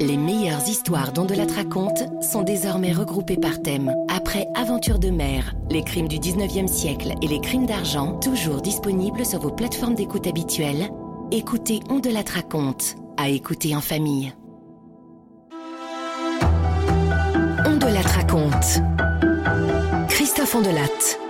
Les meilleures histoires dont de la raconte sont désormais regroupées par thème. Après Aventure de mer, les crimes du 19e siècle et les crimes d'argent, toujours disponibles sur vos plateformes d'écoute habituelles, écoutez On de la raconte, à écouter en famille. On de la raconte. Christophe Ondelatte.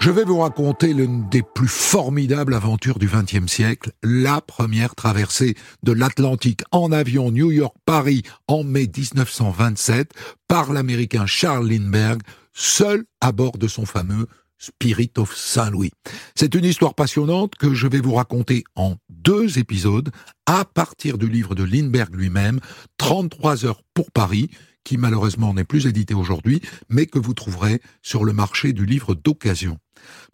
Je vais vous raconter l'une des plus formidables aventures du XXe siècle, la première traversée de l'Atlantique en avion New York-Paris en mai 1927 par l'Américain Charles Lindbergh, seul à bord de son fameux Spirit of Saint-Louis. C'est une histoire passionnante que je vais vous raconter en deux épisodes à partir du livre de Lindbergh lui-même, 33 heures pour Paris, qui malheureusement n'est plus édité aujourd'hui, mais que vous trouverez sur le marché du livre d'occasion.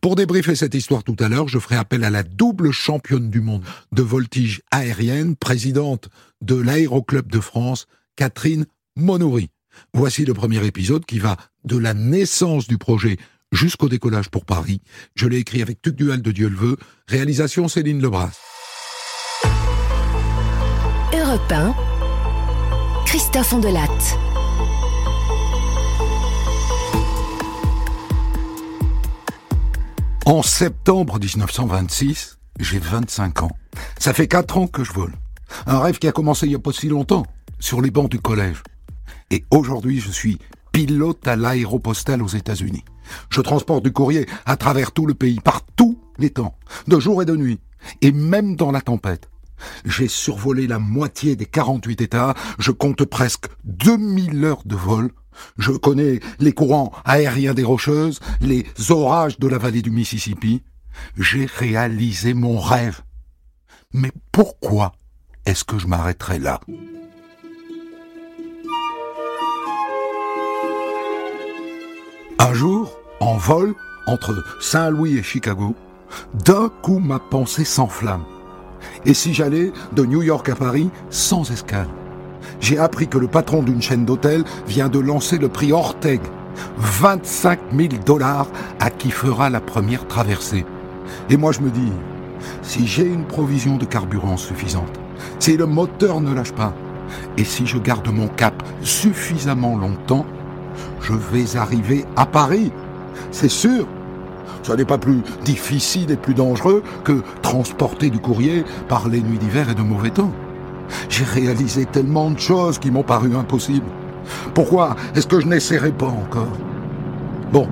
Pour débriefer cette histoire tout à l'heure, je ferai appel à la double championne du monde de voltige aérienne, présidente de l'Aéroclub de France, Catherine Monoury. Voici le premier épisode qui va de la naissance du projet jusqu'au décollage pour Paris. Je l'ai écrit avec Dual de Dieu le veut. Réalisation Céline Lebras. Europe 1, Christophe Ondelatte. En septembre 1926, j'ai 25 ans. Ça fait 4 ans que je vole. Un rêve qui a commencé il n'y a pas si longtemps, sur les bancs du collège. Et aujourd'hui, je suis pilote à l'aéropostale aux États-Unis. Je transporte du courrier à travers tout le pays, par tous les temps, de jour et de nuit, et même dans la tempête. J'ai survolé la moitié des 48 États, je compte presque 2000 heures de vol je connais les courants aériens des Rocheuses, les orages de la vallée du Mississippi. J'ai réalisé mon rêve. Mais pourquoi est-ce que je m'arrêterai là? Un jour, en vol entre Saint-Louis et Chicago, d'un coup ma pensée s'enflamme. Et si j'allais de New York à Paris sans escale? J'ai appris que le patron d'une chaîne d'hôtels vient de lancer le prix Orteg. 25 000 dollars à qui fera la première traversée. Et moi je me dis, si j'ai une provision de carburant suffisante, si le moteur ne lâche pas, et si je garde mon cap suffisamment longtemps, je vais arriver à Paris. C'est sûr. Ce n'est pas plus difficile et plus dangereux que transporter du courrier par les nuits d'hiver et de mauvais temps. J'ai réalisé tellement de choses qui m'ont paru impossibles. Pourquoi est-ce que je n'essaierai pas encore? Bon,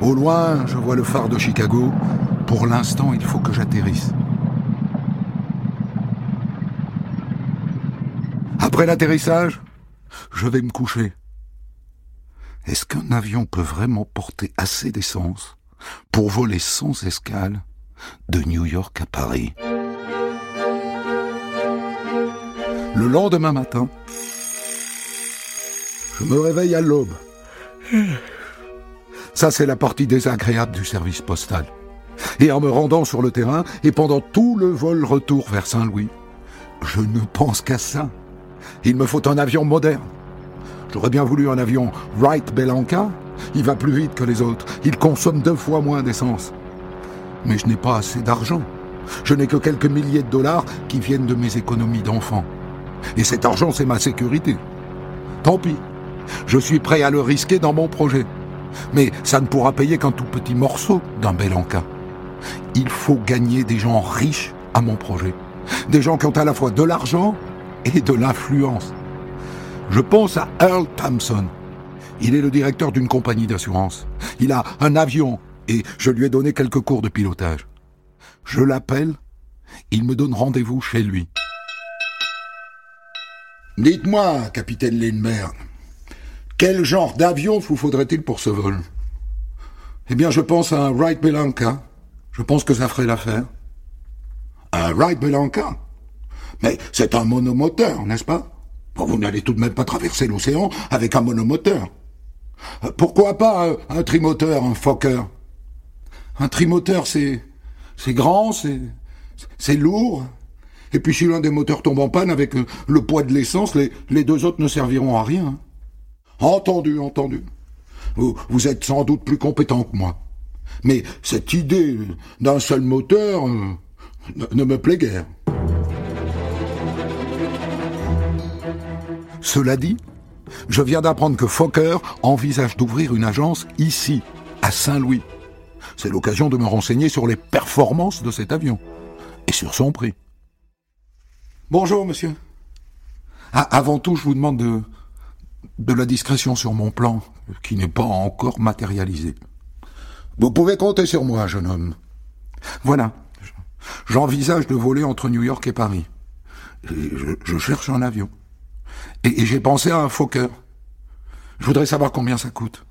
au loin, je vois le phare de Chicago. Pour l'instant, il faut que j'atterrisse. Après l'atterrissage, je vais me coucher. Est-ce qu'un avion peut vraiment porter assez d'essence pour voler sans escale de New York à Paris? Le lendemain matin, je me réveille à l'aube. Ça, c'est la partie désagréable du service postal. Et en me rendant sur le terrain, et pendant tout le vol retour vers Saint-Louis, je ne pense qu'à ça. Il me faut un avion moderne. J'aurais bien voulu un avion Wright Belanca. Il va plus vite que les autres. Il consomme deux fois moins d'essence. Mais je n'ai pas assez d'argent. Je n'ai que quelques milliers de dollars qui viennent de mes économies d'enfant. Et cet argent, c'est ma sécurité. Tant pis. Je suis prêt à le risquer dans mon projet. Mais ça ne pourra payer qu'un tout petit morceau d'un bel encas. Il faut gagner des gens riches à mon projet. Des gens qui ont à la fois de l'argent et de l'influence. Je pense à Earl Thompson. Il est le directeur d'une compagnie d'assurance. Il a un avion et je lui ai donné quelques cours de pilotage. Je l'appelle, il me donne rendez-vous chez lui. Dites-moi, capitaine Lindbergh, quel genre d'avion vous faudrait-il pour ce vol? Eh bien, je pense à un Wright Belanca. Je pense que ça ferait l'affaire. Un Wright Belanca? Mais c'est un monomoteur, n'est-ce pas? Vous n'allez tout de même pas traverser l'océan avec un monomoteur. Pourquoi pas un, un trimoteur, un Fokker? Un trimoteur, c'est... c'est grand, c'est... c'est lourd, et puis si l'un des moteurs tombe en panne avec euh, le poids de l'essence, les, deux autres ne serviront à rien. Entendu, entendu. Vous, êtes sans doute plus compétent que moi. Mais cette idée d'un seul moteur euh, ne, me plaît guère. Cela dit, je viens d'apprendre que Fokker envisage d'ouvrir une agence ici, à Saint-Louis. C'est l'occasion de me renseigner sur les performances de cet avion et sur son prix. Bonjour, monsieur. Avant tout, je vous demande de, la discrétion sur mon plan, qui n'est pas encore matérialisé. Vous pouvez compter sur moi, jeune homme. Voilà. J'envisage de voler entre New York et Paris. je, cherche un avion. Et, j'ai pensé à un Fokker. Je voudrais savoir combien ça coûte.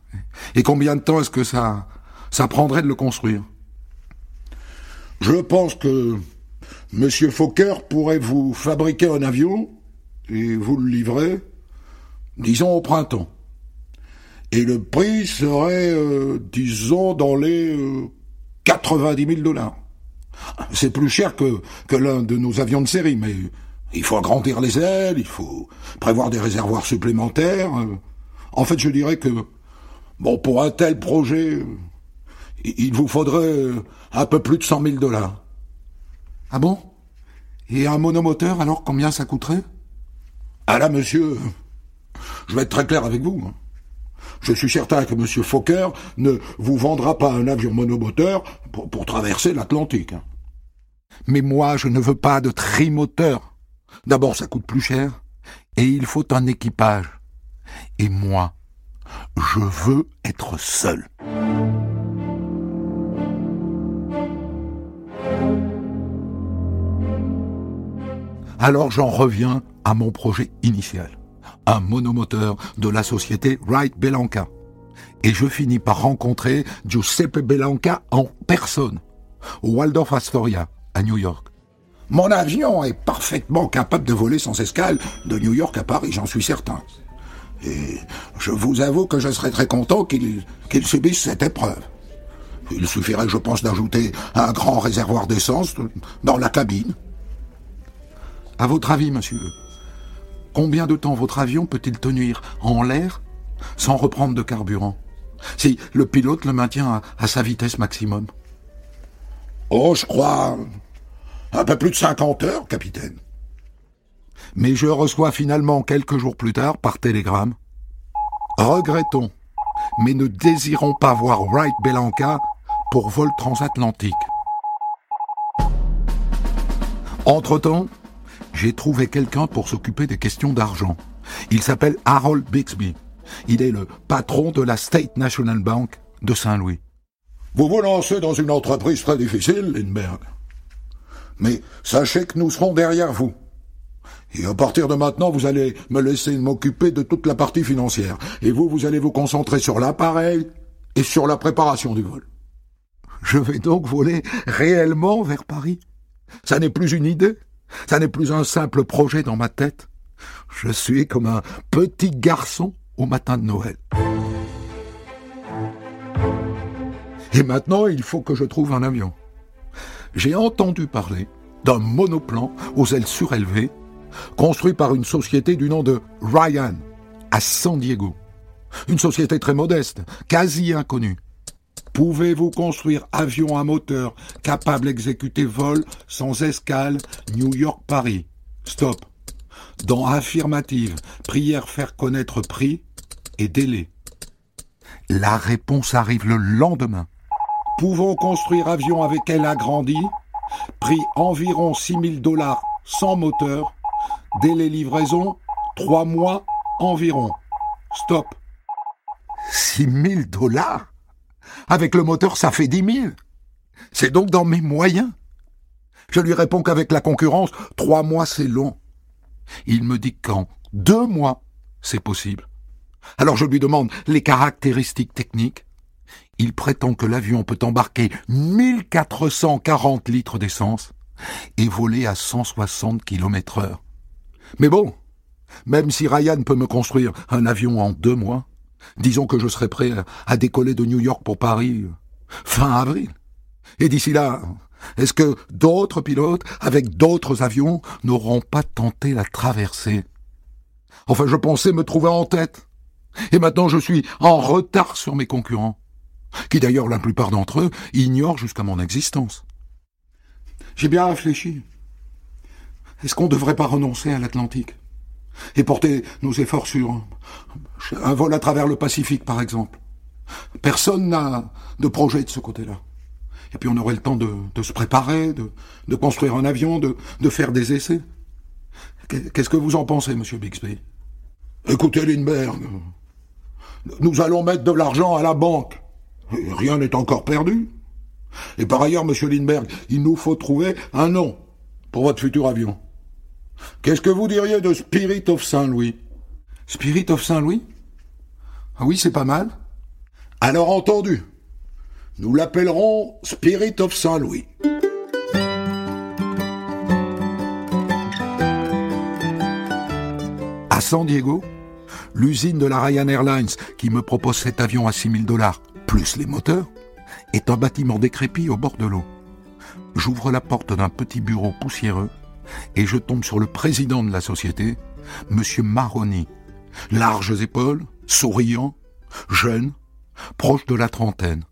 Et combien de temps est-ce que ça, ça prendrait de le construire. Je pense que Monsieur Fokker pourrait vous fabriquer un avion et vous le livrer, disons au printemps. Et le prix serait, euh, disons, dans les 90 euh, 000 dollars. C'est plus cher que, que l'un de nos avions de série, mais il faut agrandir les ailes, il faut prévoir des réservoirs supplémentaires. En fait, je dirais que, bon, pour un tel projet, il vous faudrait un peu plus de 100 000 dollars. Ah bon? Et un monomoteur, alors combien ça coûterait? Ah là, monsieur, je vais être très clair avec vous. Je suis certain que monsieur Fokker ne vous vendra pas un avion monomoteur pour, traverser l'Atlantique. Mais moi, je ne veux pas de trimoteur. D'abord, ça coûte plus cher, et il faut un équipage. Et moi, je veux être seul. Alors j'en reviens à mon projet initial, un monomoteur de la société Wright Belanca. Et je finis par rencontrer Giuseppe Belanca en personne, au Waldorf Astoria, à New York. Mon avion est parfaitement capable de voler sans escale de New York à Paris, j'en suis certain. Et je vous avoue que je serais très content qu'il subisse cette épreuve. Il suffirait, je pense, d'ajouter un grand réservoir d'essence dans la cabine. À votre avis, monsieur, combien de temps votre avion peut-il tenir en l'air sans reprendre de carburant si le pilote le maintient à, sa vitesse maximum? Oh, je crois un peu plus de 50 heures, capitaine. Mais je reçois finalement quelques jours plus tard par télégramme. Regrettons, mais ne désirons pas voir Wright Belanca pour vol transatlantique. Entre-temps, j'ai trouvé quelqu'un pour s'occuper des questions d'argent. Il s'appelle Harold Bixby. Il est le patron de la State National Bank de Saint-Louis. Vous vous lancez dans une entreprise très difficile, Lindbergh. Mais sachez que nous serons derrière vous. Et à partir de maintenant, vous allez me laisser m'occuper de toute la partie financière. Et vous, vous allez vous concentrer sur l'appareil et sur la préparation du vol. Je vais donc voler réellement vers Paris. Ça n'est plus une idée. Ça n'est plus un simple projet dans ma tête. Je suis comme un petit garçon au matin de Noël. Et maintenant, il faut que je trouve un avion. J'ai entendu parler d'un monoplan aux ailes surélevées, construit par une société du nom de Ryan, à San Diego. Une société très modeste, quasi inconnue. Pouvez-vous construire avion à moteur capable d'exécuter vol sans escale New York-Paris? Stop. Dans affirmative, prière faire connaître prix et délai. La réponse arrive le lendemain. Pouvons construire avion avec aile agrandie Prix environ 6 000 dollars sans moteur. Délai livraison 3 mois environ. Stop. 6 000 dollars? Avec le moteur, ça fait dix mille. C'est donc dans mes moyens. Je lui réponds qu'avec la concurrence, trois mois c'est long. Il me dit qu'en deux mois, c'est possible. Alors je lui demande les caractéristiques techniques. Il prétend que l'avion peut embarquer 1440 litres d'essence et voler à 160 km heure. Mais bon, même si Ryan peut me construire un avion en deux mois, Disons que je serai prêt à décoller de New York pour Paris fin avril. Et d'ici là, est-ce que d'autres pilotes, avec d'autres avions, n'auront pas tenté la traversée? Enfin, je pensais me trouver en tête. Et maintenant, je suis en retard sur mes concurrents, qui d'ailleurs, la plupart d'entre eux, ignorent jusqu'à mon existence. J'ai bien réfléchi. Est-ce qu'on ne devrait pas renoncer à l'Atlantique? Et porter nos efforts sur un vol à travers le Pacifique, par exemple. Personne n'a de projet de ce côté-là. Et puis on aurait le temps de, se préparer, de, construire un avion, de, faire des essais. Qu'est-ce que vous en pensez, monsieur Bixby? Écoutez, Lindbergh, nous allons mettre de l'argent à la banque. Rien n'est encore perdu. Et par ailleurs, monsieur Lindbergh, il nous faut trouver un nom pour votre futur avion. Qu'est-ce que vous diriez de Spirit of Saint-Louis Spirit of Saint-Louis Ah oui, c'est pas mal. Alors entendu, nous l'appellerons Spirit of Saint-Louis. À San Diego, l'usine de la Ryan Airlines qui me propose cet avion à 6000 dollars, plus les moteurs, est un bâtiment décrépit au bord de l'eau. J'ouvre la porte d'un petit bureau poussiéreux et je tombe sur le président de la société, Monsieur Maroni, larges épaules, souriant, jeune, proche de la trentaine.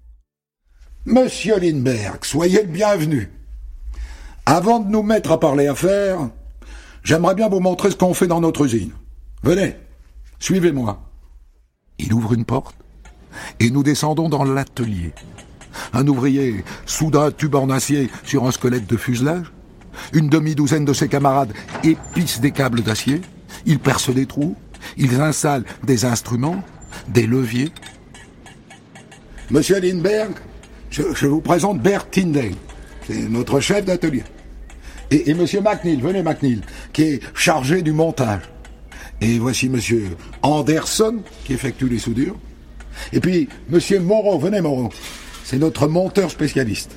Monsieur Lindbergh, soyez le bienvenu. Avant de nous mettre à parler affaires, j'aimerais bien vous montrer ce qu'on fait dans notre usine. Venez, suivez-moi. Il ouvre une porte et nous descendons dans l'atelier. Un ouvrier soude un tube en acier sur un squelette de fuselage. Une demi-douzaine de ses camarades épicent des câbles d'acier. Ils percent des trous. Ils installent des instruments, des leviers. Monsieur Lindbergh, je, vous présente Bert Tyndale. C'est notre chef d'atelier. Et, et Monsieur McNeil, venez McNeil, qui est chargé du montage. Et voici Monsieur Anderson, qui effectue les soudures. Et puis Monsieur Moreau, venez Moreau, c'est notre monteur spécialiste.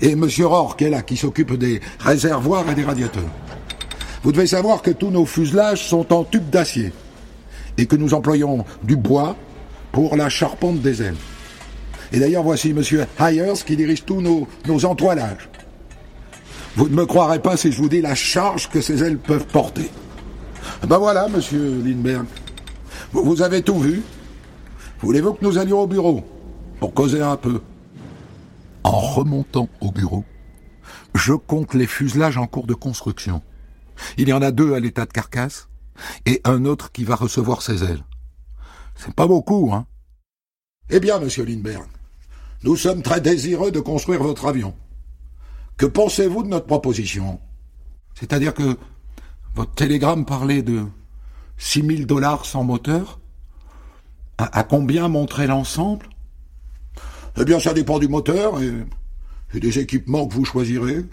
Et Monsieur Rohr, qui est là, qui s'occupe des réservoirs et des radiateurs. Vous devez savoir que tous nos fuselages sont en tube d'acier et que nous employons du bois pour la charpente des ailes. Et d'ailleurs, voici Monsieur Hyers qui dirige tous nos, nos entoilages. Vous ne me croirez pas si je vous dis la charge que ces ailes peuvent porter. Ben voilà, Monsieur Lindbergh. Vous avez tout vu. Voulez-vous que nous allions au bureau pour causer un peu? En remontant au bureau, je compte les fuselages en cours de construction. Il y en a deux à l'état de carcasse et un autre qui va recevoir ses ailes. C'est pas beaucoup, hein Eh bien, monsieur Lindbergh, nous sommes très désireux de construire votre avion. Que pensez-vous de notre proposition? C'est-à-dire que votre télégramme parlait de six mille dollars sans moteur? À, combien montrait l'ensemble? Eh bien, ça dépend du moteur et, des équipements que vous choisirez.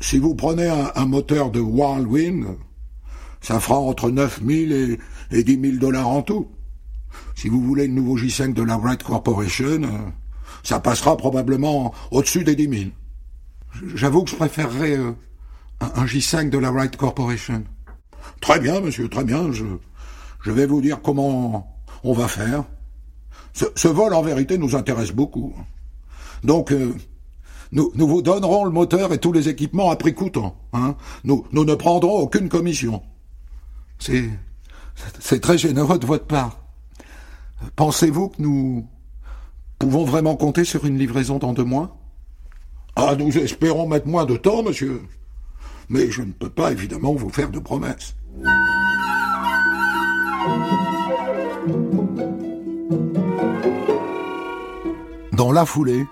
Si vous prenez un, moteur de Whirlwind, ça fera entre 9 000 et, et 10 000 dollars en tout. Si vous voulez le nouveau J5 de la Wright Corporation, euh, ça passera probablement au-dessus des 10 000. J'avoue que je préférerais euh, un, J5 de la Wright Corporation. Très bien, monsieur, très bien. Je vais vous dire comment on va faire. Ce, vol, en vérité, nous intéresse beaucoup. Donc, euh, nous, vous donnerons le moteur et tous les équipements à prix coûtant. Hein. Nous, nous ne prendrons aucune commission. C'est, c'est très généreux de votre part. Pensez-vous que nous pouvons vraiment compter sur une livraison dans deux mois? Ah, nous espérons mettre moins de temps, monsieur. Mais je ne peux pas, évidemment, vous faire de promesses. Dans la foulée,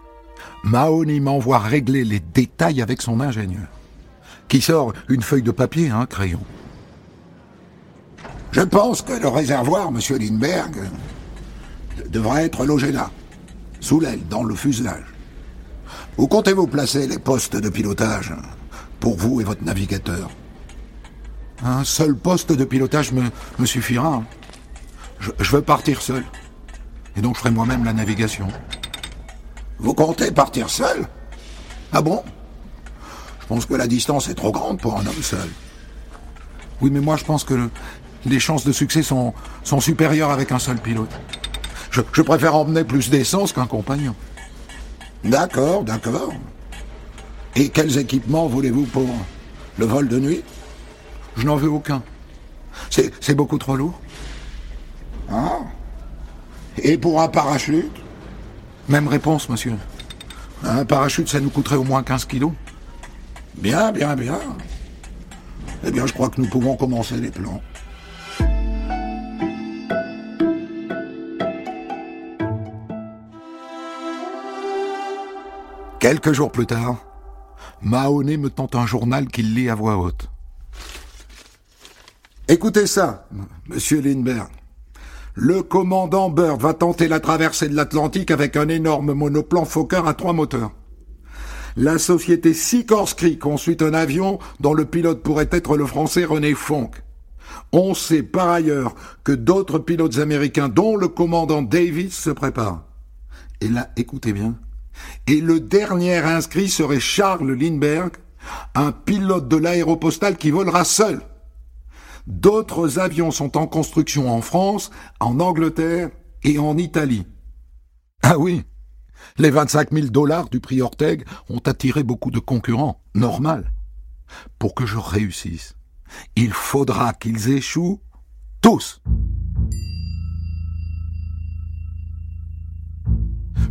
Mahoney m'envoie régler les détails avec son ingénieur, qui sort une feuille de papier et un crayon. Je pense que le réservoir, monsieur Lindbergh, devrait être logé là, sous l'aile, dans le fuselage. Où comptez-vous placer les postes de pilotage pour vous et votre navigateur? Un seul poste de pilotage me, me suffira. Je, je veux partir seul. Et donc je ferai moi-même la navigation. Vous comptez partir seul? Ah bon? Je pense que la distance est trop grande pour un homme seul. Oui, mais moi je pense que les chances de succès sont, supérieures avec un seul pilote. Je, je préfère emmener plus d'essence qu'un compagnon. D'accord, d'accord. Et quels équipements voulez-vous pour le vol de nuit? Je n'en veux aucun. C'est beaucoup trop lourd. Ah Et pour un parachute? Même réponse, monsieur. Un parachute, ça nous coûterait au moins 15 kilos. Bien, bien, bien. Eh bien, je crois que nous pouvons commencer les plans. Quelques jours plus tard, Mahoney me tente un journal qu'il lit à voix haute. Écoutez ça, monsieur Lindbergh. Le commandant Bird va tenter la traversée de l'Atlantique avec un énorme monoplan Fokker à trois moteurs. La société Sikorsky construit un avion dont le pilote pourrait être le français René Fonck. On sait par ailleurs que d'autres pilotes américains, dont le commandant Davis, se préparent. Et là, écoutez bien. Et le dernier inscrit serait Charles Lindbergh, un pilote de l'aéropostale qui volera seul. D'autres avions sont en construction en France, en Angleterre et en Italie. Ah oui, les 25 000 dollars du prix Orteg ont attiré beaucoup de concurrents, normal. Pour que je réussisse, il faudra qu'ils échouent tous.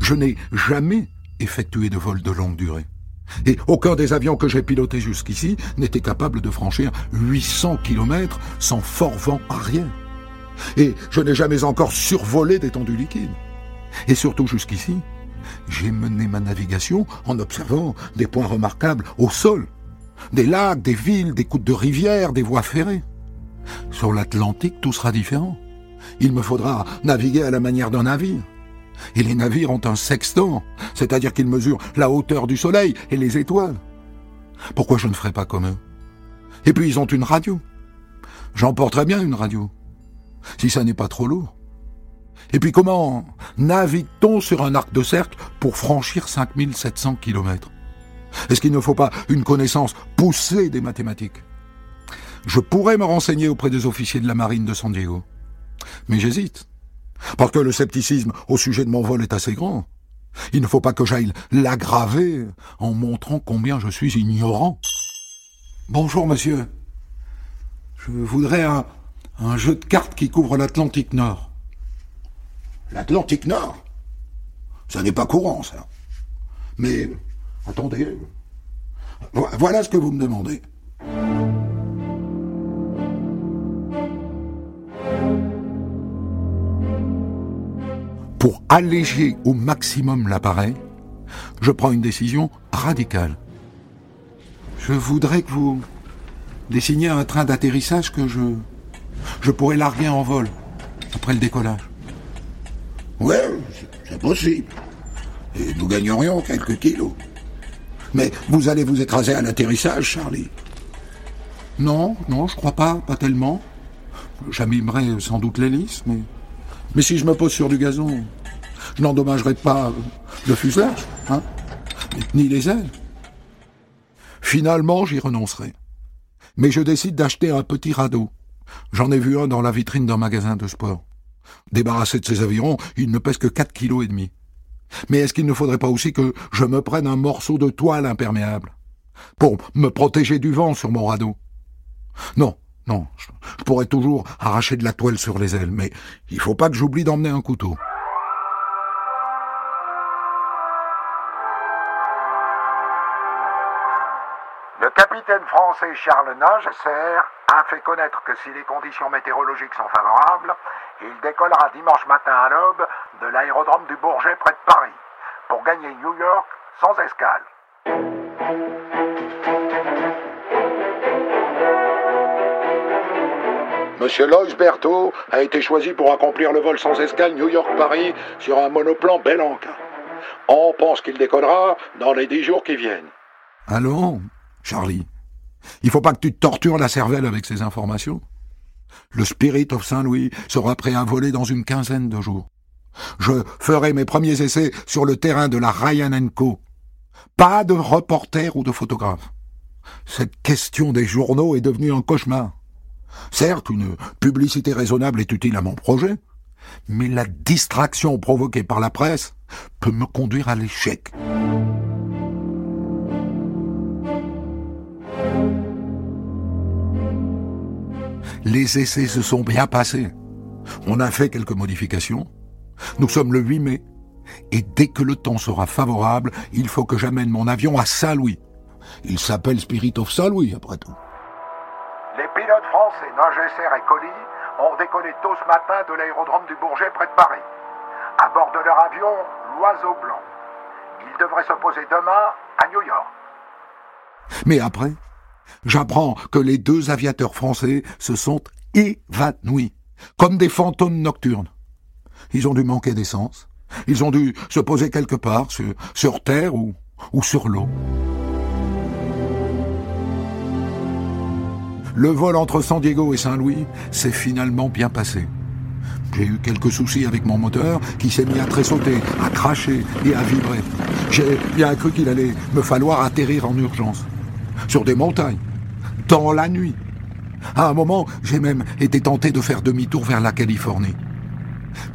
Je n'ai jamais effectué de vol de longue durée. Et aucun des avions que j'ai pilotés jusqu'ici n'était capable de franchir 800 km sans fort vent arrière. Et je n'ai jamais encore survolé d'étendue liquide. Et surtout jusqu'ici, j'ai mené ma navigation en observant des points remarquables au sol. Des lacs, des villes, des côtes de rivières, des voies ferrées. Sur l'Atlantique, tout sera différent. Il me faudra naviguer à la manière d'un navire. Et les navires ont un sextant, c'est-à-dire qu'ils mesurent la hauteur du soleil et les étoiles. Pourquoi je ne ferai pas comme eux? Et puis ils ont une radio. J'emporterai bien une radio, si ça n'est pas trop lourd. Et puis comment navigue-t-on sur un arc de cercle pour franchir 5700 kilomètres? Est-ce qu'il ne faut pas une connaissance poussée des mathématiques? Je pourrais me renseigner auprès des officiers de la marine de San Diego. Mais j'hésite. Parce que le scepticisme au sujet de mon vol est assez grand. Il ne faut pas que j'aille l'aggraver en montrant combien je suis ignorant. Bonjour, monsieur. Je voudrais un, jeu de cartes qui couvre l'Atlantique Nord. L'Atlantique Nord? Ça n'est pas courant, ça. Mais, attendez. Voilà ce que vous me demandez. Pour alléger au maximum l'appareil, je prends une décision radicale. Je voudrais que vous dessiniez un train d'atterrissage que je, je pourrais larguer en vol après le décollage. Ouais, c'est possible. Et nous gagnerions quelques kilos. Mais vous allez vous écraser à l'atterrissage, Charlie Non, non, je crois pas, pas tellement. J'amimerai sans doute l'hélice, mais mais si je me pose sur du gazon, je n'endommagerai pas le fuselage, hein, ni les ailes. Finalement, j'y renoncerai. Mais je décide d'acheter un petit radeau. J'en ai vu un dans la vitrine d'un magasin de sport. Débarrassé de ses avirons, il ne pèse que quatre kilos et demi. Mais est-ce qu'il ne faudrait pas aussi que je me prenne un morceau de toile imperméable pour me protéger du vent sur mon radeau? Non, non, je, pourrais toujours arracher de la toile sur les ailes, mais il faut pas que j'oublie d'emmener un couteau. Le capitaine français Charles Nagesser a fait connaître que si les conditions météorologiques sont favorables, il décollera dimanche matin à l'aube de l'aérodrome du Bourget près de Paris pour gagner New York sans escale. Monsieur Loïs Berthaud a été choisi pour accomplir le vol sans escale New York-Paris sur un monoplan Belanca. On pense qu'il décollera dans les dix jours qui viennent. Allons, Charlie. Il faut pas que tu tortures la cervelle avec ces informations. Le Spirit of Saint-Louis sera prêt à voler dans une quinzaine de jours. Je ferai mes premiers essais sur le terrain de la Ryan Co. Pas de reporter ou de photographe. Cette question des journaux est devenue un cauchemar. Certes, une publicité raisonnable est utile à mon projet, mais la distraction provoquée par la presse peut me conduire à l'échec. Les essais se sont bien passés. On a fait quelques modifications. Nous sommes le 8 mai. Et dès que le temps sera favorable, il faut que j'amène mon avion à Saint-Louis. Il s'appelle Spirit of Saint-Louis, après tout. Français Nagesser et Colli ont décollé tôt ce matin de l'aérodrome du Bourget près de Paris. À bord de leur avion, l'Oiseau Blanc. Il devrait se poser demain à New York. Mais après, j'apprends que les deux aviateurs français se sont évanouis, comme des fantômes nocturnes. Ils ont dû manquer d'essence. Ils ont dû se poser quelque part, sur, terre ou sur l'eau. Le vol entre San Diego et Saint-Louis s'est finalement bien passé. J'ai eu quelques soucis avec mon moteur qui s'est mis à tressauter, à cracher et à vibrer. J'ai bien cru qu'il allait me falloir atterrir en urgence. Sur des montagnes. Dans la nuit. À un moment, j'ai même été tenté de faire demi-tour vers la Californie.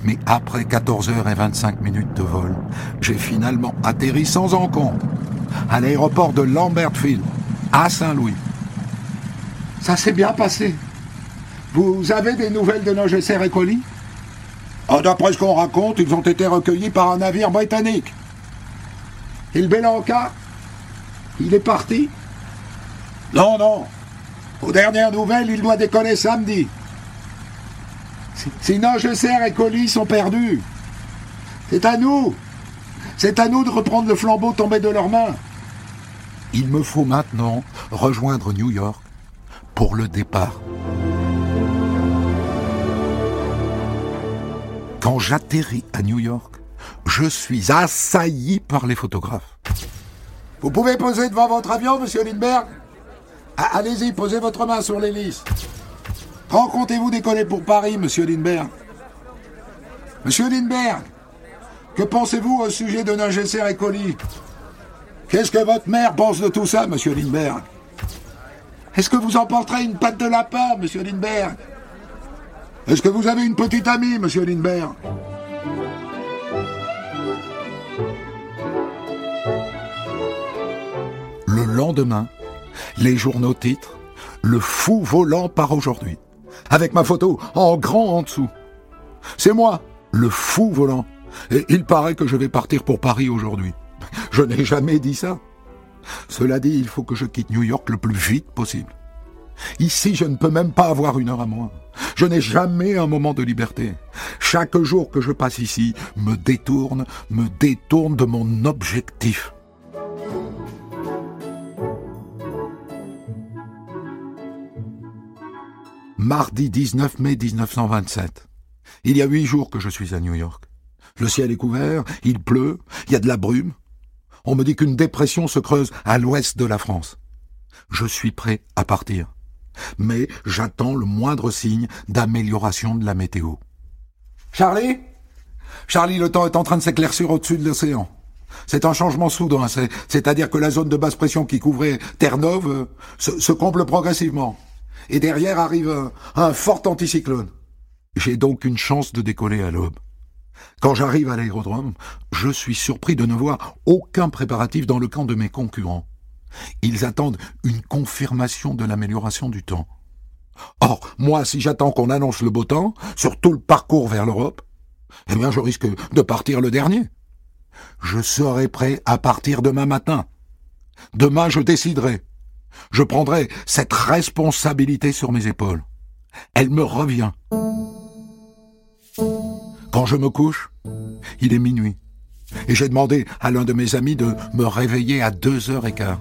Mais après 14h25 minutes de vol, j'ai finalement atterri sans encombre à l'aéroport de Lambertville, à Saint-Louis. Ça s'est bien passé. Vous avez des nouvelles de nos GSR et colis oh, D'après ce qu'on raconte, ils ont été recueillis par un navire britannique. Et le Belanca Il est parti? Non, non. Aux dernières nouvelles, il doit décoller samedi. Sinon, GSR et colis sont perdus. C'est à nous. C'est à nous de reprendre le flambeau tombé de leurs mains. Il me faut maintenant rejoindre New York pour le départ. Quand j'atterris à New York, je suis assailli par les photographes. Vous pouvez poser devant votre avion, monsieur Lindbergh? Allez-y, posez votre main sur l'hélice. Quand comptez-vous décoller pour Paris, monsieur Lindbergh? Monsieur Lindbergh, que pensez-vous au sujet de Nagesser et colis Qu'est-ce que votre mère pense de tout ça, monsieur Lindbergh? Est-ce que vous emporterez une patte de lapin, monsieur Lindbergh? Est-ce que vous avez une petite amie, monsieur Lindbergh? Le lendemain, les journaux titrent Le fou volant part aujourd'hui avec ma photo en grand en dessous. C'est moi, le fou volant. Et il paraît que je vais partir pour Paris aujourd'hui. Je n'ai jamais dit ça. Cela dit, il faut que je quitte New York le plus vite possible. Ici, je ne peux même pas avoir une heure à moi. Je n'ai jamais un moment de liberté. Chaque jour que je passe ici me détourne, me détourne de mon objectif. mardi 19 mai 1927. Il y a huit jours que je suis à New York. Le ciel est couvert, il pleut, il y a de la brume. On me dit qu'une dépression se creuse à l'ouest de la France. Je suis prêt à partir. Mais j'attends le moindre signe d'amélioration de la météo. Charlie? Charlie, le temps est en train de s'éclaircir au-dessus de l'océan. C'est un changement soudain, c'est-à-dire que la zone de basse pression qui couvrait Terre-Neuve euh, se comble progressivement et derrière arrive un, fort anticyclone. J'ai donc une chance de décoller à l'aube. Quand j'arrive à l'aérodrome, je suis surpris de ne voir aucun préparatif dans le camp de mes concurrents. Ils attendent une confirmation de l'amélioration du temps. Or, moi, si j'attends qu'on annonce le beau temps sur tout le parcours vers l'Europe, eh bien, je risque de partir le dernier. Je serai prêt à partir demain matin. Demain, je déciderai. Je prendrai cette responsabilité sur mes épaules. Elle me revient. Quand je me couche, il est minuit. Et j'ai demandé à l'un de mes amis de me réveiller à deux heures et quart.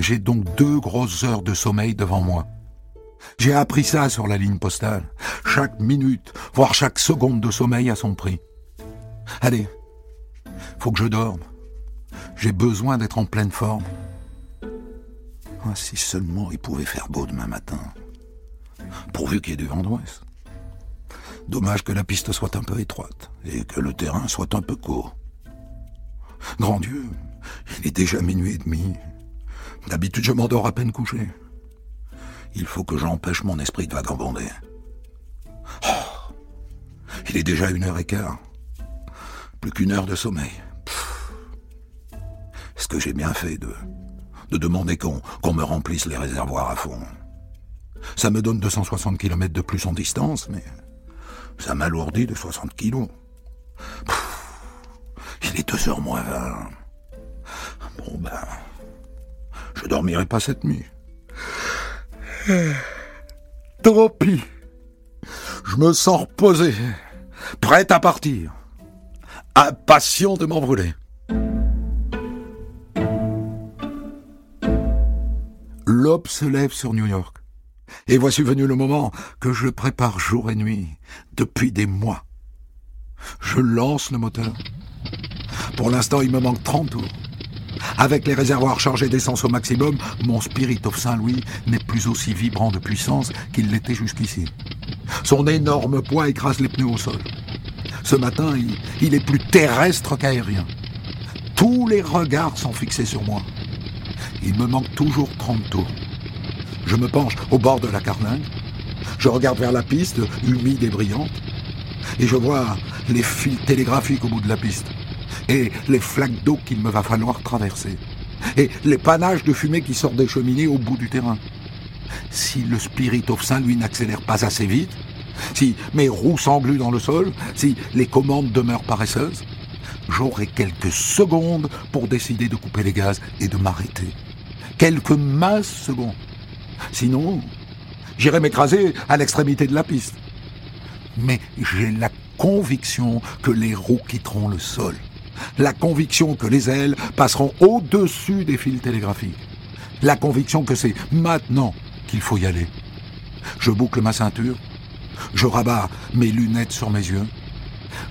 J'ai donc deux grosses heures de sommeil devant moi. J'ai appris ça sur la ligne postale. Chaque minute, voire chaque seconde de sommeil a son prix. Allez, faut que je dorme. J'ai besoin d'être en pleine forme. Ah, si seulement il pouvait faire beau demain matin. Pourvu qu'il y ait du vent d'ouest. Dommage que la piste soit un peu étroite et que le terrain soit un peu court. Grand Dieu, il est déjà minuit et demi. D'habitude, je m'endors à peine couché. Il faut que j'empêche mon esprit de vagabonder. Oh, il est déjà une heure et quart. Plus qu'une heure de sommeil. Est-ce que j'ai bien fait de de demander qu'on me remplisse les réservoirs à fond. Ça me donne 260 km de plus en distance, mais ça m'alourdit de 60 kilos. Il est 2h moins 20. Bon ben, je dormirai pas cette nuit. Trop pis. Je me sens reposé, prêt à partir, impatient de m'envoler. L'aube se lève sur New York. Et voici venu le moment que je prépare jour et nuit depuis des mois. Je lance le moteur. Pour l'instant, il me manque 30 tours. Avec les réservoirs chargés d'essence au maximum, mon Spirit of Saint-Louis n'est plus aussi vibrant de puissance qu'il l'était jusqu'ici. Son énorme poids écrase les pneus au sol. Ce matin, il, est plus terrestre qu'aérien. Tous les regards sont fixés sur moi. Il me manque toujours 30 tours. Je me penche au bord de la carlingue. Je regarde vers la piste, humide et brillante. Et je vois les fils télégraphiques au bout de la piste. Et les flaques d'eau qu'il me va falloir traverser. Et les panaches de fumée qui sortent des cheminées au bout du terrain. Si le Spirit of Saint-Louis n'accélère pas assez vite, si mes roues s'engluent dans le sol, si les commandes demeurent paresseuses, j'aurai quelques secondes pour décider de couper les gaz et de m'arrêter. Quelques minces secondes. Sinon, j'irai m'écraser à l'extrémité de la piste. Mais j'ai la conviction que les roues quitteront le sol. La conviction que les ailes passeront au-dessus des fils télégraphiques. La conviction que c'est maintenant qu'il faut y aller. Je boucle ma ceinture. Je rabats mes lunettes sur mes yeux.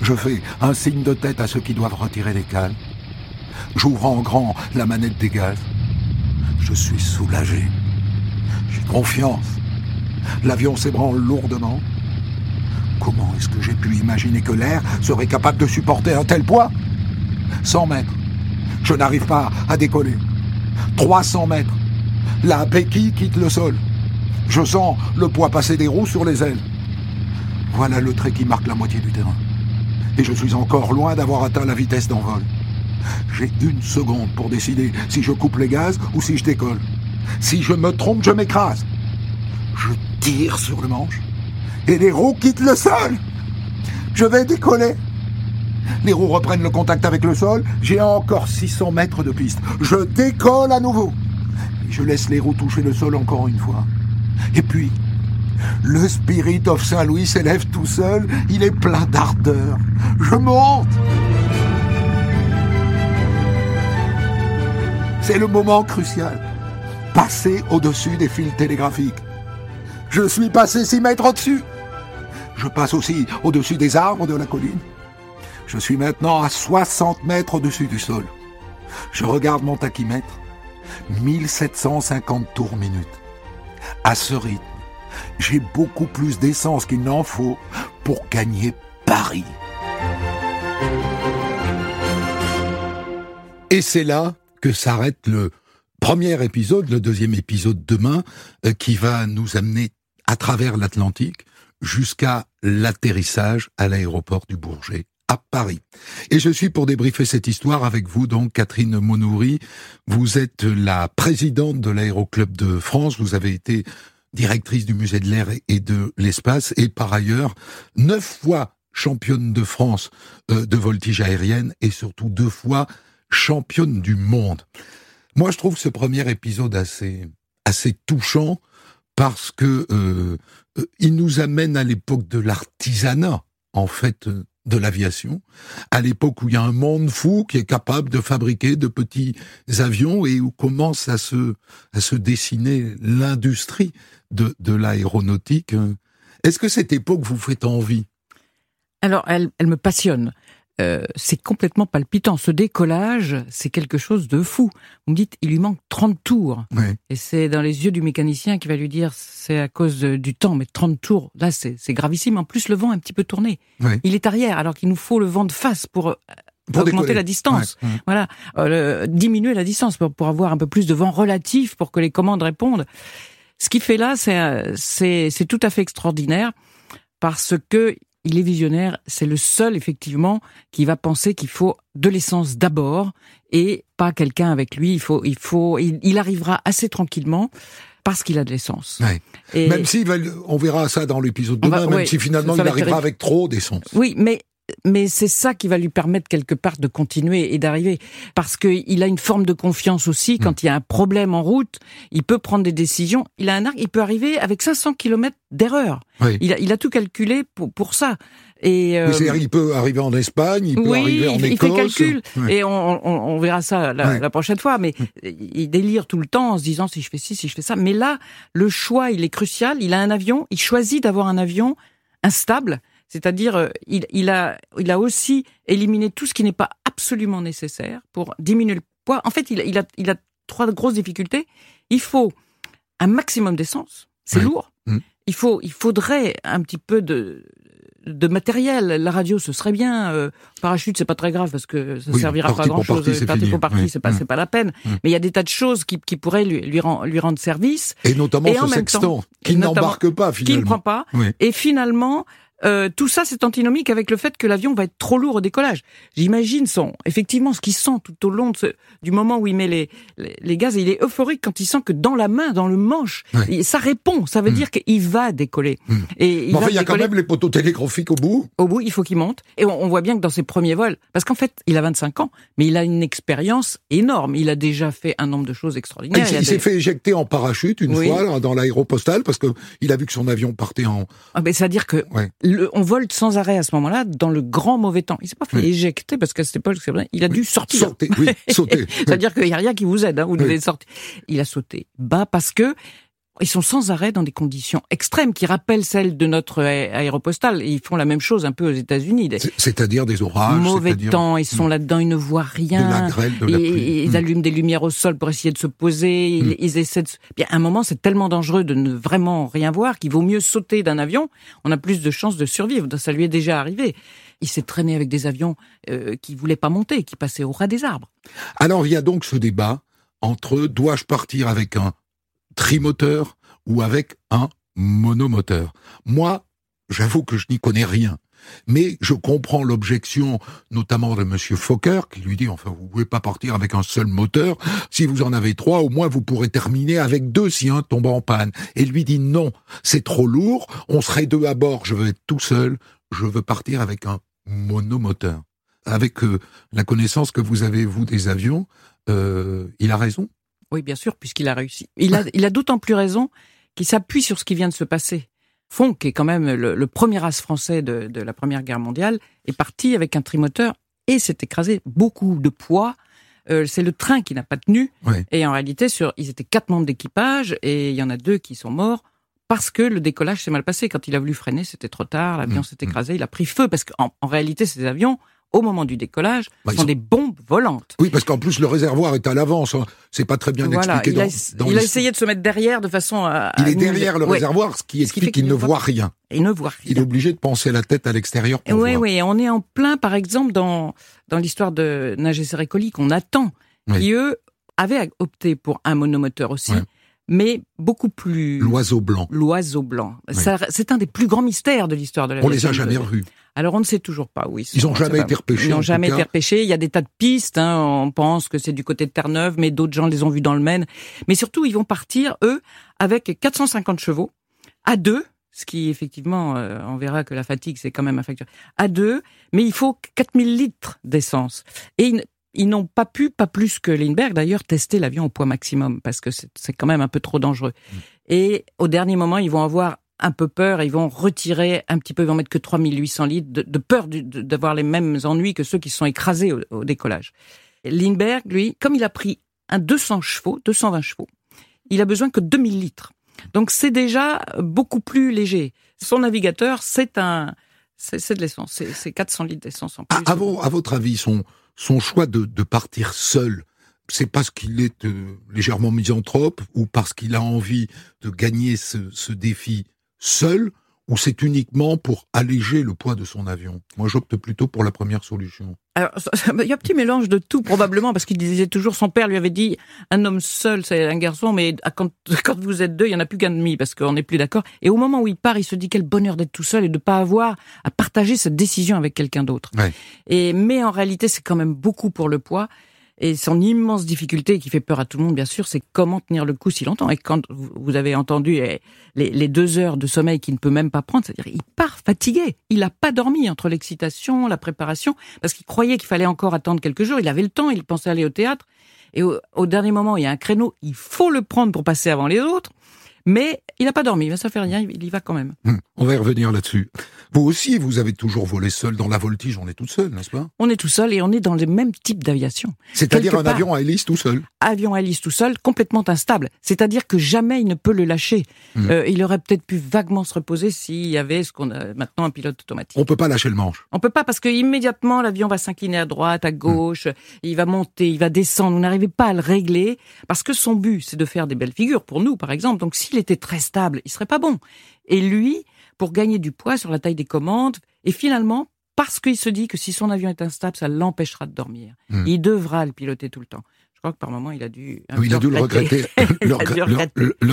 Je fais un signe de tête à ceux qui doivent retirer les cales. J'ouvre en grand la manette des gaz. Je suis soulagé. J'ai confiance. L'avion s'ébranle lourdement. Comment est-ce que j'ai pu imaginer que l'air serait capable de supporter un tel poids? 100 mètres. Je n'arrive pas à décoller. 300 mètres. La béquille quitte le sol. Je sens le poids passer des roues sur les ailes. Voilà le trait qui marque la moitié du terrain. Et je suis encore loin d'avoir atteint la vitesse d'envol. J'ai une seconde pour décider si je coupe les gaz ou si je décolle. Si je me trompe, je m'écrase. Je tire sur le manche et les roues quittent le sol. Je vais décoller. Les roues reprennent le contact avec le sol. J'ai encore 600 mètres de piste. Je décolle à nouveau. Je laisse les roues toucher le sol encore une fois. Et puis, le Spirit of Saint-Louis s'élève tout seul. Il est plein d'ardeur. Je monte. C'est le moment crucial. Passer au-dessus des fils télégraphiques. Je suis passé 6 mètres au-dessus. Je passe aussi au-dessus des arbres de la colline. Je suis maintenant à 60 mètres au-dessus du sol. Je regarde mon tachymètre. 1750 tours minute. À ce rythme, j'ai beaucoup plus d'essence qu'il n'en faut pour gagner Paris. Et c'est là que s'arrête le premier épisode, le deuxième épisode demain, euh, qui va nous amener à travers l'Atlantique jusqu'à l'atterrissage à l'aéroport du Bourget à Paris. Et je suis pour débriefer cette histoire avec vous, donc Catherine Monoury. Vous êtes la présidente de l'Aéroclub de France. Vous avez été directrice du musée de l'air et de l'espace et par ailleurs neuf fois championne de France euh, de voltige aérienne et surtout deux fois championne du monde. Moi, je trouve ce premier épisode assez touchant parce que euh, euh, il nous amène à l'époque de l'artisanat, en fait, de l'aviation, à l'époque où il y a un monde fou qui est capable de fabriquer de petits avions et où commence à se, dessiner l'industrie de, l'aéronautique. Est-ce que cette époque vous fait envie? Alors, elle me passionne. Euh, c'est complètement palpitant. Ce décollage, c'est quelque chose de fou. Vous me dites, il lui manque 30 tours. Et c'est dans les yeux du mécanicien qui va lui dire, c'est à cause du temps, mais 30 tours, là, c'est gravissime. En plus, le vent est un petit peu tourné. Il est arrière, alors qu'il nous faut le vent de face pour, euh, augmenter la distance. Voilà, euh, diminuer la distance pour, pour avoir un peu plus de vent relatif pour que les commandes répondent. Ce qu'il fait là, c'est tout à fait extraordinaire parce que il est visionnaire, c'est le seul effectivement qui va penser qu'il faut de l'essence d'abord et pas quelqu'un avec lui. Il faut, il faut, il, arrivera assez tranquillement parce qu'il a de l'essence. Et même si on verra ça dans l'épisode demain, même si finalement il arrivera avec trop d'essence. Oui, mais mais c'est ça qui va lui permettre quelque part de continuer et d'arriver. Parce qu'il a une forme de confiance aussi. Quand hmm. il y a un problème en route, il peut prendre des décisions. Il a un arc, il peut arriver avec 500 km d'erreur. Il, a, il a tout calculé pour, pour ça. Et euh, il peut arriver en Espagne, il peut arriver en Écosse. Il fait calcul et on, on, on, verra ça la, la, prochaine fois. Mais il délire tout le temps en se disant si je fais ci, si je fais ça. Mais là, le choix, il est crucial. Il a un avion, il choisit d'avoir un avion instable c'est-à-dire, euh, il, il, a, il a aussi éliminé tout ce qui n'est pas absolument nécessaire pour diminuer le poids. En fait, il, il, a, il a trois grosses difficultés. Il faut un maximum d'essence. C'est lourd. Mmh. Il faut, il faudrait un petit peu de, de matériel. La radio, ce serait bien. Euh, parachute, c'est pas très grave parce que ça ne servira pas à grand chose. Partie, partie pour partie, c'est pas, mmh. pas la peine. Mmh. Mais il y a des tas de choses qui, qui pourraient lui, lui, rend, lui rendre service. Et notamment ce sextant, qui n'embarque pas finalement. Qui ne prend pas. Et finalement, euh, tout ça, c'est antinomique avec le fait que l'avion va être trop lourd au décollage. J'imagine son, effectivement, ce qu'il sent tout au long de ce, du moment où il met les, les, gaz. il est euphorique quand il sent que dans la main, dans le manche, ça répond. Ça veut mm. dire qu'il va décoller. Mm. Et il, enfin, il y a quand même les poteaux télégraphiques au bout. Au bout, il faut qu'il monte. Et on, voit bien que dans ses premiers vols, parce qu'en fait, il a 25 ans, mais il a une expérience énorme. Il a déjà fait un nombre de choses extraordinaires. il, s'est fait éjecter en parachute une fois dans l'aéropostale parce que il a vu que son avion partait en. Ah, ben, c'est-à-dire que on vole sans arrêt à ce moment-là dans le grand mauvais temps. Il s'est pas fait éjecter parce qu'à cette époque, il a dû sortir. Sauter, oui, sauter. C'est-à-dire qu'il n'y a rien qui vous aide, hein, vous devez sortir. Il a sauté bas parce que ils sont sans arrêt dans des conditions extrêmes qui rappellent celles de notre aéropostale. ils font la même chose un peu aux États-Unis. C'est-à-dire des orages. Mauvais temps, ils sont hmm. là-dedans, ils ne voient rien. De la grêle, de la pluie. Ils, hmm. allument des lumières au sol pour essayer de se poser. Ils, hmm. ils essaient de... Bien, à un moment, c'est tellement dangereux de ne vraiment rien voir qu'il vaut mieux sauter d'un avion. On a plus de chances de survivre. Ça lui est déjà arrivé. Il s'est traîné avec des avions euh, qui voulaient pas monter, qui passaient au ras des arbres. Alors il y a donc ce débat entre dois-je partir avec un trimoteur ou avec un monomoteur. Moi, j'avoue que je n'y connais rien. Mais je comprends l'objection, notamment de Monsieur Fokker, qui lui dit, enfin, vous pouvez pas partir avec un seul moteur. Si vous en avez trois, au moins vous pourrez terminer avec deux si un tombe en panne. Et lui dit, non, c'est trop lourd, on serait deux à bord, je veux être tout seul, je veux partir avec un monomoteur. Avec euh, la connaissance que vous avez, vous, des avions, euh, il a raison oui, bien sûr, puisqu'il a réussi. Il a, il a d'autant plus raison qu'il s'appuie sur ce qui vient de se passer. Font, qui est quand même le, premier as français de, de, la Première Guerre mondiale, est parti avec un trimoteur et s'est écrasé beaucoup de poids. Euh, c'est le train qui n'a pas tenu. Et en réalité, sur, ils étaient quatre membres d'équipage et il y en a deux qui sont morts parce que le décollage s'est mal passé. Quand il a voulu freiner, c'était trop tard, l'avion mmh, s'est mmh. écrasé, il a pris feu parce qu'en en réalité, ces avions au moment du décollage bah, sont, des bombes volantes. Oui, parce qu'en plus le réservoir est à l'avance. Hein. C'est pas très bien expliqué. Il, a, il a essayé de se mettre derrière de façon à. Il est derrière le réservoir, ce qui explique qu'il ne voit rien. Il ne voit rien. Il est obligé de penser la tête à l'extérieur. Oui, oui. On est en plein, par exemple, dans dans l'histoire de Nager Recoli qu'on attend, qui eux avaient opté pour un monomoteur aussi mais beaucoup plus... L'oiseau blanc. L'oiseau blanc. C'est un des plus grands mystères de l'histoire de la On les a jamais revus. Alors on ne sait toujours pas, oui. Ils n'ont jamais été repêchés. Ils n'ont jamais été repêchés. Il y a des tas de pistes. Hein. On pense que c'est du côté de Terre-Neuve, mais d'autres gens les ont vus dans le Maine. Mais surtout, ils vont partir, eux, avec 450 chevaux, à deux, ce qui effectivement, euh, on verra que la fatigue, c'est quand même un facteur, à deux, mais il faut 4000 litres d'essence. Et ils n'ont pas pu, pas plus que Lindbergh d'ailleurs, tester l'avion au poids maximum parce que c'est quand même un peu trop dangereux. Mm. Et au dernier moment, ils vont avoir un peu peur, ils vont retirer un petit peu, ils vont mettre que 3800 litres de, peur d'avoir les mêmes ennuis que ceux qui sont écrasés au, décollage. Lindbergh, lui, comme il a pris un 200 chevaux, 220 chevaux, il a besoin que 2000 litres. Donc c'est déjà beaucoup plus léger. Son navigateur, c'est un, c'est de l'essence, c'est 400 litres d'essence en plus. À, à, votre avis, son, son choix de, partir seul, c'est parce qu'il est euh, légèrement misanthrope ou parce qu'il a envie de gagner ce défi seul ou c'est uniquement pour alléger le poids de son avion? Moi, j'opte plutôt pour la première solution. Alors, il y a un petit mélange de tout, probablement, parce qu'il disait toujours, son père lui avait dit, un homme seul, c'est un garçon, mais quand, quand vous êtes deux, il y en a plus qu'un demi, parce qu'on n'est plus d'accord. Et au moment où il part, il se dit quel bonheur d'être tout seul et de pas avoir à partager cette décision avec quelqu'un d'autre. Et mais en réalité, c'est quand même beaucoup pour le poids. Et son immense difficulté qui fait peur à tout le monde, bien sûr, c'est comment tenir le coup si longtemps. Et quand vous avez entendu les, deux heures de sommeil qu'il ne peut même pas prendre, c'est-à-dire il part fatigué. Il n'a pas dormi entre l'excitation, la préparation, parce qu'il croyait qu'il fallait encore attendre quelques jours. Il avait le temps, il pensait aller au théâtre. Et au dernier moment, il y a un créneau, il faut le prendre pour passer avant les autres. Mais il n'a pas dormi, mais ça fait rien, il y va quand même. Hum, on va y revenir là-dessus. Vous aussi, vous avez toujours volé seul dans la voltige, on est tout seul, n'est-ce pas? On est tout seul et on est dans le même type d'aviation. C'est-à-dire un avion à hélice tout seul? Avion à hélice tout seul, complètement instable. C'est-à-dire que jamais il ne peut le lâcher. Hum. Euh, il aurait peut-être pu vaguement se reposer s'il y avait ce qu'on a maintenant un pilote automatique. On peut pas lâcher le manche. On peut pas parce que immédiatement l'avion va s'incliner à droite, à gauche, il va monter, il va descendre. Vous n'arrivez pas à le régler parce que son but c'est de faire des belles figures pour nous, par exemple. Donc s'il était très stable, il serait pas bon. Et lui, pour gagner du poids sur la taille des commandes, et finalement, parce qu'il se dit que si son avion est instable, ça l'empêchera de dormir. Hmm. Il devra le piloter tout le temps. Je crois que par moment, il a dû. Oui, il a dû le regretter, le,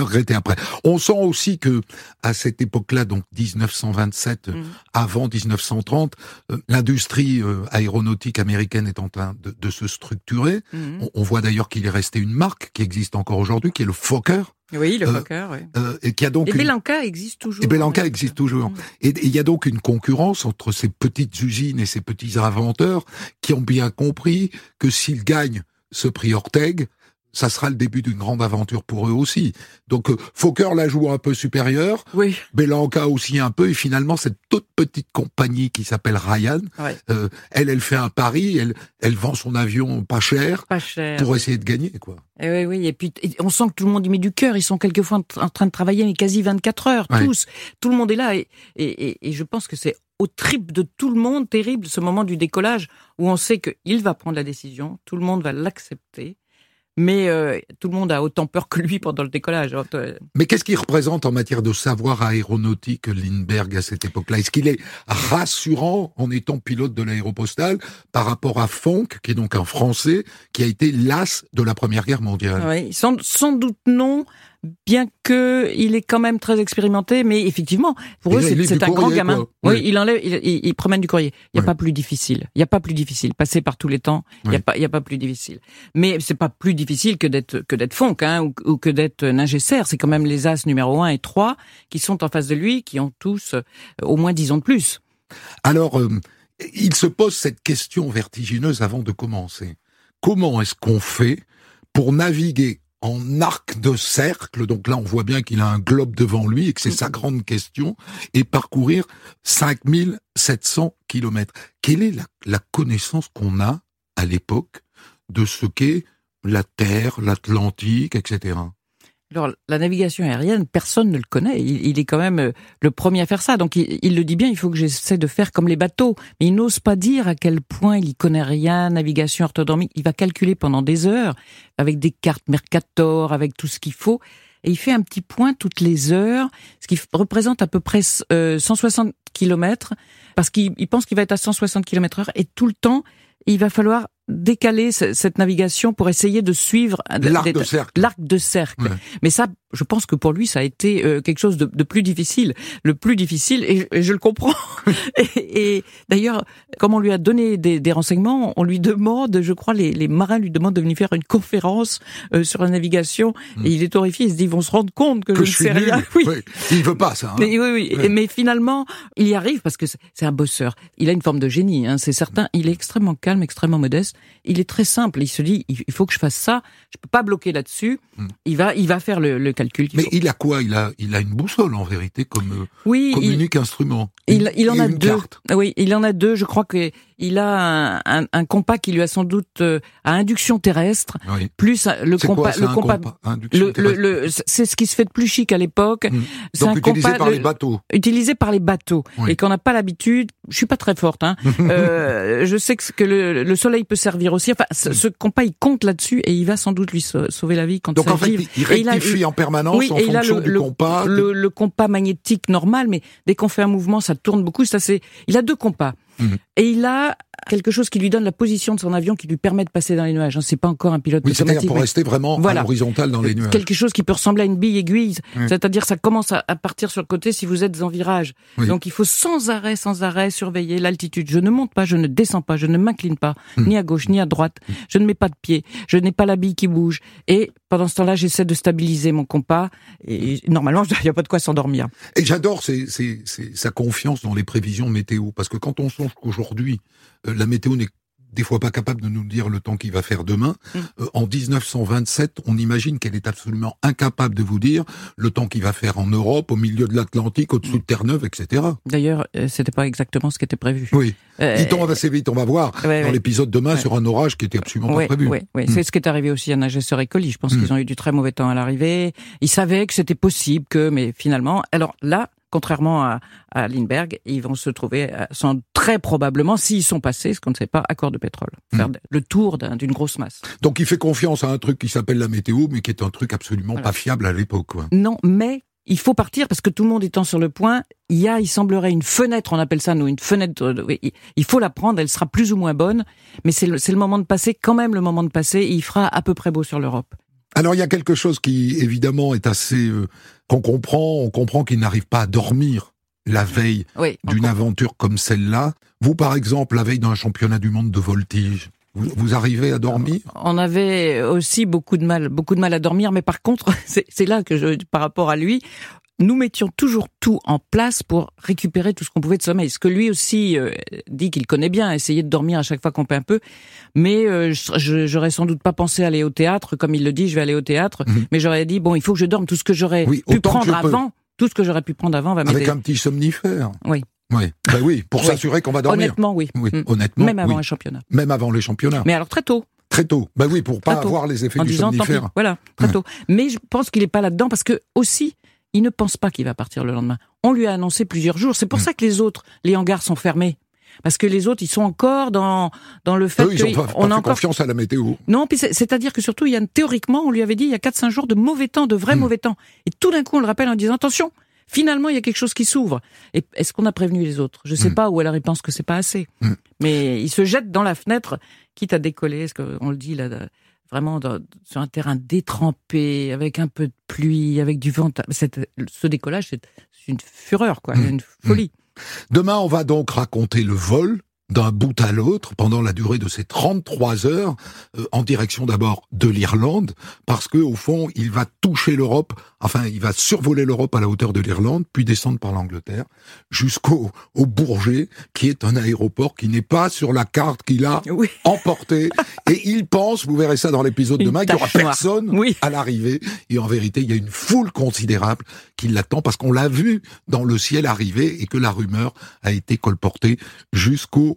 regretter. après. On sent aussi que à cette époque-là, donc 1927, hmm. avant 1930, euh, l'industrie euh, aéronautique américaine est en train de, se structurer. Hmm. On, on, voit d'ailleurs qu'il est resté une marque qui existe encore aujourd'hui, qui est le Fokker. Oui, le euh, Fokker, oui. Euh, et qui a donc et Belanca existe toujours. Et Belanca existe toujours. Mm. Et il y a donc une concurrence entre ces petites usines et ces petits inventeurs qui ont bien compris que s'ils gagnent ce prix Orteg, ça sera le début d'une grande aventure pour eux aussi. Donc euh, Fokker la joue un peu supérieure, oui. Belanca aussi un peu, et finalement cette toute petite compagnie qui s'appelle Ryan, euh, elle, elle fait un pari, elle, elle vend son avion pas cher, pas cher pour essayer de gagner quoi. Et eh oui, oui, et puis on sent que tout le monde y met du cœur. Ils sont quelquefois en train de travailler, mais quasi 24 heures, tous. Tout le monde est là, et, et, et je pense que c'est au trip de tout le monde terrible ce moment du décollage où on sait qu'il va prendre la décision, tout le monde va l'accepter mais euh, tout le monde a autant peur que lui pendant le décollage. Hein, mais qu'est-ce qu'il représente en matière de savoir aéronautique Lindbergh à cette époque-là? Est-ce qu'il est rassurant en étant pilote de l'aéropostale par rapport à Fonck, qui est donc un Français, qui a été l'as de la Première Guerre mondiale? Oui, sans doute non, bien que il est quand même très expérimenté, mais effectivement, pour eux, c'est un grand gamin. Oui, il enlève, il, promène du courrier. Il n'y a pas plus difficile. Il n'y a pas plus difficile. Passer par tous les temps, il n'y a pas, il y a pas plus difficile. Mais c'est pas plus difficile que d'être que d'être Fonck, hein, ou, que d'être Ningesser. C'est quand même les as numéro 1 et 3 qui sont en face de lui, qui ont tous euh, au moins 10 ans de plus. Alors, euh, il se pose cette question vertigineuse avant de commencer. Comment est-ce qu'on fait pour naviguer en arc de cercle, donc là on voit bien qu'il a un globe devant lui et que c'est sa grande question, et parcourir 5700 kilomètres. Quelle est la connaissance qu'on a à l'époque de ce qu'est la Terre, l'Atlantique, etc. Alors, la navigation aérienne, personne ne le connaît. Il, est quand même euh, le premier à faire ça. Donc, il, le dit bien, il faut que j'essaie de faire comme les bateaux. Mais il n'ose pas dire à quel point il y connaît rien, navigation orthodromique. Il va calculer pendant des heures, avec des cartes Mercator, avec tout ce qu'il faut. Et il fait un petit point toutes les heures, ce qui représente à peu près 160 euh, km, parce qu'il pense qu'il va être à 160 km heure. Et tout le temps, il va falloir décaler cette navigation pour essayer de suivre l'arc de cercle. L'arc de cercle. Mais ça, je pense que pour lui, ça a été euh, quelque chose de, de, plus difficile, le plus difficile, et, je le comprends. et, d'ailleurs, comme on lui a donné des, des, renseignements, on lui demande, je crois, les, les, marins lui demandent de venir faire une conférence euh, sur la navigation, hmm. et il est horrifié. Il se dit, ils vont se rendre compte que, je, ne sais rien. Oui. Il veut pas ça. Hein. Mais, oui, oui. Mais finalement, il y arrive parce que c'est un bosseur. Il a une forme de génie, hein, c'est certain. Il est extrêmement calme, extrêmement modeste. Il est très simple. Il se dit, il faut que je fasse ça. Je peux pas bloquer là-dessus. Hmm. Il va, il va faire le, le calcul. Mais il a quoi? Il a, il a une boussole en vérité comme, euh, unique instrument. Il, il en a deux. Oui, il en a deux. Je crois que il a un, un, compas qui lui a sans doute euh, à induction terrestre, plus le compas, le compas, le, le, c'est ce qui se fait de plus chic à l'époque. Mmh. Donc un utilisé par les bateaux. Utilisé par les bateaux et qu'on n'a pas l'habitude. Je suis pas très forte, hein. euh, je sais que, le, le, soleil peut servir aussi. Enfin, ce, mmh. compas il compte là-dessus et il va sans doute lui sauver la vie quand Donc en fait, il rectifie en permanence en fonction du compas. Le, compas magnétique normal, mais dès qu'on fait un mouvement, ça tourne beaucoup. Ça c'est, il a deux compas. Et il a quelque chose qui lui donne la position de son avion qui lui permet de passer dans les nuages. Hein. C'est pas encore un pilote oui, automatique. pour rester vraiment à l'horizontale dans les nuages. Quelque chose qui peut ressembler à une bille aiguille. C'est-à-dire ça commence à, partir sur le côté si vous êtes en virage. Donc il faut sans arrêt, sans arrêt surveiller l'altitude. Je ne monte pas, je ne descends pas, je ne m'incline pas, hmm. ni à gauche, ni à droite. Je ne mets pas de pied. Je n'ai pas la bille qui bouge. Et pendant ce temps-là, j'essaie de stabiliser mon compas. Et normalement, il n'y a pas de quoi s'endormir. Et j'adore sa confiance dans les prévisions météo. Parce que quand on songe qu'aujourd'hui, euh, la météo n'est des fois pas capable de nous dire le temps qu'il va faire demain. Mm. Euh, en 1927, on imagine qu'elle est absolument incapable de vous dire le temps qu'il va faire en Europe, au milieu de l'Atlantique, au-dessus de Terre-Neuve, etc. D'ailleurs, euh, c'était pas exactement ce qui était prévu. Oui. Euh, Il tombe assez vite, on va voir dans l'épisode demain sur un orage qui était absolument pas prévu. Oui, oui. c'est mm. ce qui est arrivé aussi à Nagesser et Colli. Je pense mm. qu'ils ont eu du très mauvais temps à l'arrivée. Ils savaient que c'était possible que, mais finalement, alors là, contrairement à, à Lindbergh, ils vont se trouver, euh, sans très probablement, s'ils sont passés, ce qu'on ne sait pas, accord de pétrole. Faire hmm. le tour d'une grosse masse. Donc il fait confiance à un truc qui s'appelle la météo, mais qui est un truc absolument pas fiable à l'époque. Non, mais il faut partir parce que tout le monde étant sur le point, il y a, il semblerait, une fenêtre, on appelle ça nous, une fenêtre, il faut la prendre, elle sera plus ou moins bonne, mais c'est le, le moment de passer, quand même le moment de passer, et il fera à peu près beau sur l'Europe. Alors il y a quelque chose qui évidemment est assez euh, qu'on comprend, on comprend qu'il n'arrive pas à dormir la veille d'une aventure comme celle-là. Vous par exemple, la veille d'un championnat du monde de voltige, vous, arrivez à dormir? On avait aussi beaucoup de mal, beaucoup de mal à dormir, mais par contre, c'est là que je, par rapport à lui, nous mettions toujours tout en place pour récupérer tout ce qu'on pouvait de sommeil. Ce que lui aussi euh, dit qu'il connaît bien, essayer de dormir à chaque fois qu'on peut un peu. Mais euh, j'aurais sans doute pas pensé aller au théâtre, comme il le dit, je vais aller au théâtre. Mhm. Mais j'aurais dit bon, il faut que je dorme tout ce que j'aurais pu prendre avant. Tout ce que j'aurais pu prendre avant va m'aider. Avec un petit somnifère. Oui. Oui, ben oui, pour s'assurer qu'on va dormir. Honnêtement, oui. oui mm. Honnêtement, même avant les championnats. Même avant les championnats. Mais alors très tôt. Très tôt. Ben oui, pour pas avoir les effets du somnifère. Voilà, très tôt. Mais je pense qu'il est pas là-dedans parce que aussi, il ne pense pas qu'il va partir le lendemain. On lui a annoncé plusieurs jours. C'est pour mm. ça que les autres, les hangars sont fermés. Parce que les autres, ils sont encore dans dans le fait qu'on a encore confiance à la météo. Non, puis c'est-à-dire que surtout, il y a théoriquement, on lui avait dit il y a 4-5 jours de mauvais temps, de vrai mm. mauvais temps. Et tout d'un coup, on le rappelle en disant attention, finalement, il y a quelque chose qui s'ouvre. Et est-ce qu'on a prévenu les autres? Je sais mm. pas. Ou alors ils pensent que c'est pas assez. Mais il se jette dans la fenêtre, quitte à décoller. Est-ce qu'on le dit là vraiment sur un terrain détrempé, avec un peu de pluie, avec du vent. ce décollage, c'est une fureur, quoi, mmh. une folie. Mmh. Demain, on va donc raconter le vol d'un bout à l'autre pendant la durée de ces 33 heures euh, en direction d'abord de l'Irlande parce que au fond il va toucher l'Europe enfin il va survoler l'Europe à la hauteur de l'Irlande puis descendre par l'Angleterre jusqu'au au Bourget qui est un aéroport qui n'est pas sur la carte qu'il a emporté et il pense vous verrez ça dans l'épisode de demain qu'il n'y aura personne à l'arrivée. Et en vérité il y a une foule considérable qui l'attend parce qu'on l'a vu dans le ciel arriver et que la rumeur a été colportée jusqu'au